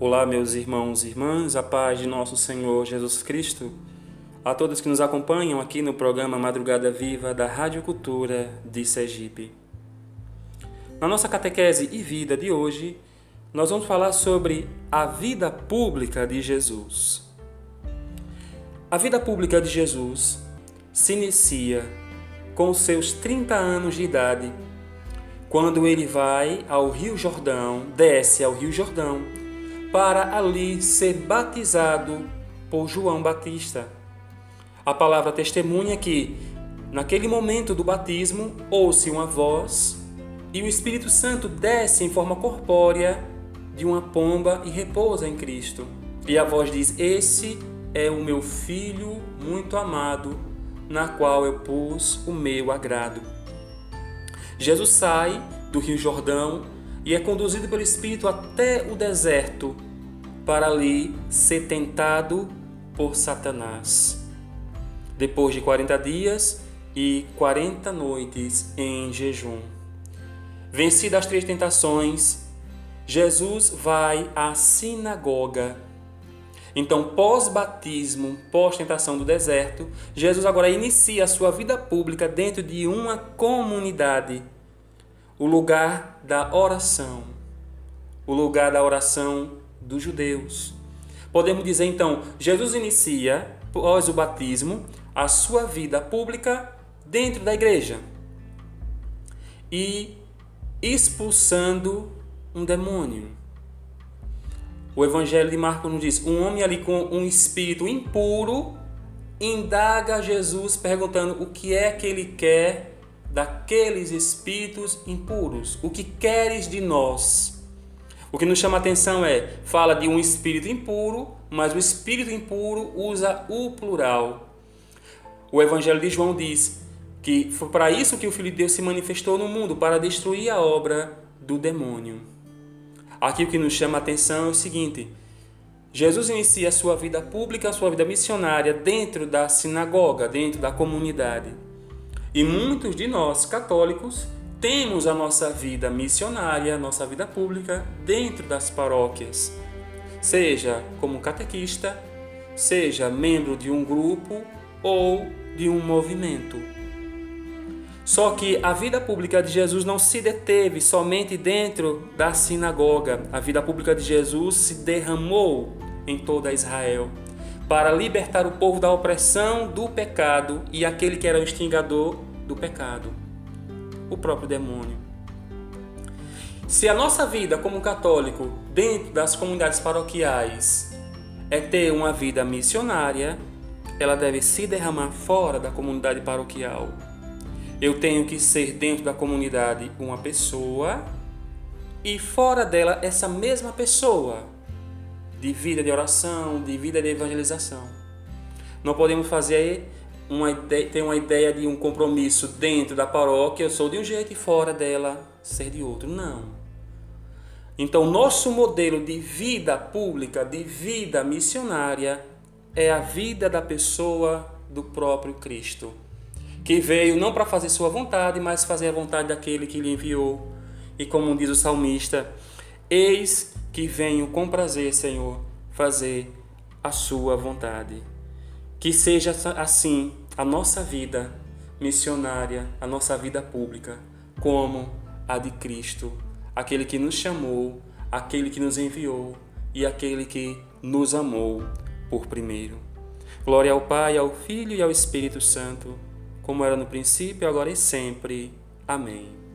Olá, meus irmãos e irmãs, a paz de nosso Senhor Jesus Cristo. A todos que nos acompanham aqui no programa Madrugada Viva da Rádio Cultura de Sergipe. Na nossa catequese e vida de hoje, nós vamos falar sobre a vida pública de Jesus. A vida pública de Jesus se inicia com seus 30 anos de idade, quando ele vai ao Rio Jordão, desce ao Rio Jordão para ali ser batizado por João Batista. A palavra testemunha que, naquele momento do batismo, ouve uma voz e o Espírito Santo desce em forma corpórea de uma pomba e repousa em Cristo. E a voz diz: Esse é o meu filho muito amado, na qual eu pus o meu agrado. Jesus sai do Rio Jordão e é conduzido pelo Espírito até o deserto para ali ser tentado por Satanás. Depois de 40 dias e 40 noites em jejum. Vencidas as três tentações, Jesus vai à sinagoga. Então, pós-batismo, pós-tentação do deserto, Jesus agora inicia a sua vida pública dentro de uma comunidade o lugar da oração, o lugar da oração dos judeus. Podemos dizer então, Jesus inicia, após o batismo, a sua vida pública dentro da igreja e expulsando um demônio. O Evangelho de Marcos nos diz: um homem ali com um espírito impuro indaga Jesus perguntando o que é que ele quer daqueles espíritos impuros. O que queres de nós? O que nos chama a atenção é, fala de um espírito impuro, mas o espírito impuro usa o plural. O Evangelho de João diz que foi para isso que o Filho de Deus se manifestou no mundo, para destruir a obra do demônio. Aqui o que nos chama a atenção é o seguinte: Jesus inicia a sua vida pública, a sua vida missionária dentro da sinagoga, dentro da comunidade. E muitos de nós, católicos, temos a nossa vida missionária, a nossa vida pública dentro das paróquias, seja como catequista, seja membro de um grupo ou de um movimento. Só que a vida pública de Jesus não se deteve somente dentro da sinagoga. A vida pública de Jesus se derramou em toda Israel para libertar o povo da opressão do pecado e aquele que era o extingador do pecado, o próprio demônio. Se a nossa vida como católico dentro das comunidades paroquiais é ter uma vida missionária, ela deve se derramar fora da comunidade paroquial. Eu tenho que ser dentro da comunidade uma pessoa e fora dela essa mesma pessoa de vida de oração, de vida de evangelização. Não podemos fazer uma ideia, ter uma ideia de um compromisso dentro da paróquia, eu sou de um jeito e fora dela ser de outro. Não. Então, nosso modelo de vida pública, de vida missionária, é a vida da pessoa do próprio Cristo, que veio não para fazer sua vontade, mas fazer a vontade daquele que lhe enviou. E como diz o salmista, eis que venho com prazer, Senhor, fazer a Sua vontade. Que seja assim a nossa vida missionária, a nossa vida pública, como a de Cristo, aquele que nos chamou, aquele que nos enviou e aquele que nos amou por primeiro. Glória ao Pai, ao Filho e ao Espírito Santo, como era no princípio, agora e sempre. Amém.